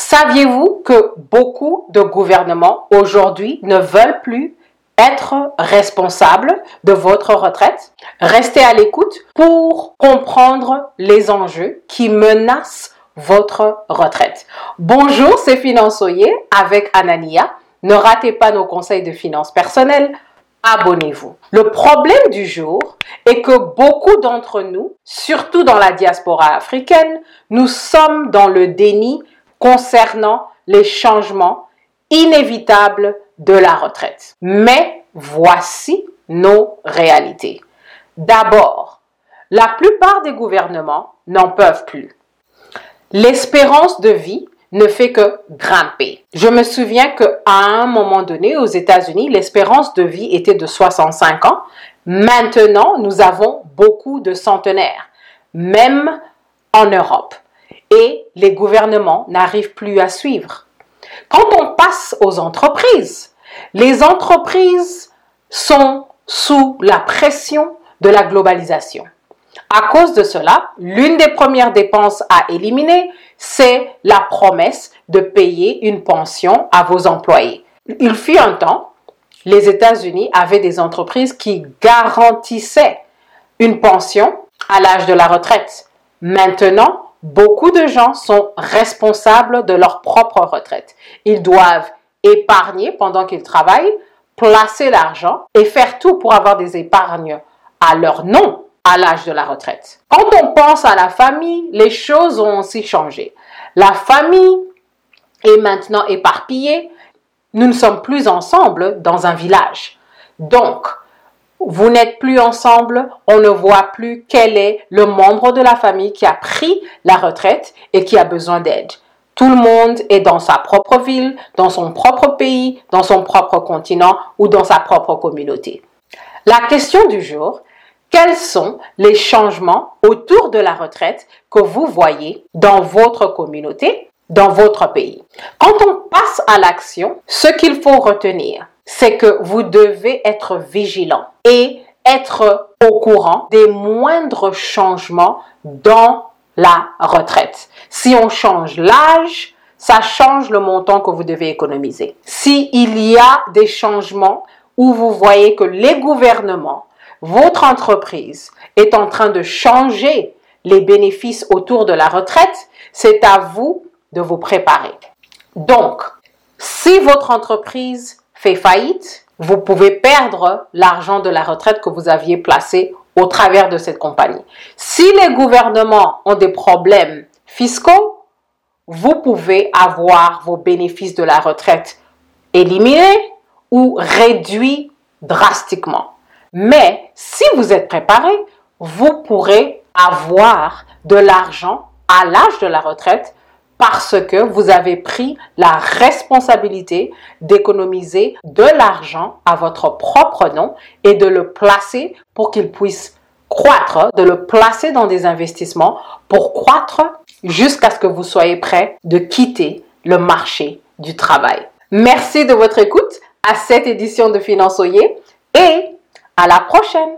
Saviez-vous que beaucoup de gouvernements aujourd'hui ne veulent plus être responsables de votre retraite? Restez à l'écoute pour comprendre les enjeux qui menacent votre retraite. Bonjour, c'est Finançoyer avec Anania. Ne ratez pas nos conseils de finances personnelles. Abonnez-vous. Le problème du jour est que beaucoup d'entre nous, surtout dans la diaspora africaine, nous sommes dans le déni concernant les changements inévitables de la retraite. Mais voici nos réalités. D'abord, la plupart des gouvernements n'en peuvent plus. L'espérance de vie ne fait que grimper. Je me souviens qu'à un moment donné, aux États-Unis, l'espérance de vie était de 65 ans. Maintenant, nous avons beaucoup de centenaires, même en Europe et les gouvernements n'arrivent plus à suivre. Quand on passe aux entreprises, les entreprises sont sous la pression de la globalisation. À cause de cela, l'une des premières dépenses à éliminer, c'est la promesse de payer une pension à vos employés. Il fut un temps, les États-Unis avaient des entreprises qui garantissaient une pension à l'âge de la retraite. Maintenant, Beaucoup de gens sont responsables de leur propre retraite. Ils doivent épargner pendant qu'ils travaillent, placer l'argent et faire tout pour avoir des épargnes à leur nom à l'âge de la retraite. Quand on pense à la famille, les choses ont aussi changé. La famille est maintenant éparpillée. Nous ne sommes plus ensemble dans un village. Donc, vous n'êtes plus ensemble, on ne voit plus quel est le membre de la famille qui a pris la retraite et qui a besoin d'aide. Tout le monde est dans sa propre ville, dans son propre pays, dans son propre continent ou dans sa propre communauté. La question du jour, quels sont les changements autour de la retraite que vous voyez dans votre communauté, dans votre pays? Quand on passe à l'action, ce qu'il faut retenir, c'est que vous devez être vigilant et être au courant des moindres changements dans la retraite. Si on change l'âge, ça change le montant que vous devez économiser. S'il y a des changements où vous voyez que les gouvernements, votre entreprise est en train de changer les bénéfices autour de la retraite, c'est à vous de vous préparer. Donc, si votre entreprise fait faillite, vous pouvez perdre l'argent de la retraite que vous aviez placé au travers de cette compagnie. Si les gouvernements ont des problèmes fiscaux, vous pouvez avoir vos bénéfices de la retraite éliminés ou réduits drastiquement. Mais si vous êtes préparé, vous pourrez avoir de l'argent à l'âge de la retraite parce que vous avez pris la responsabilité d'économiser de l'argent à votre propre nom et de le placer pour qu'il puisse croître, de le placer dans des investissements pour croître jusqu'à ce que vous soyez prêt de quitter le marché du travail. Merci de votre écoute à cette édition de Finançoyer et à la prochaine.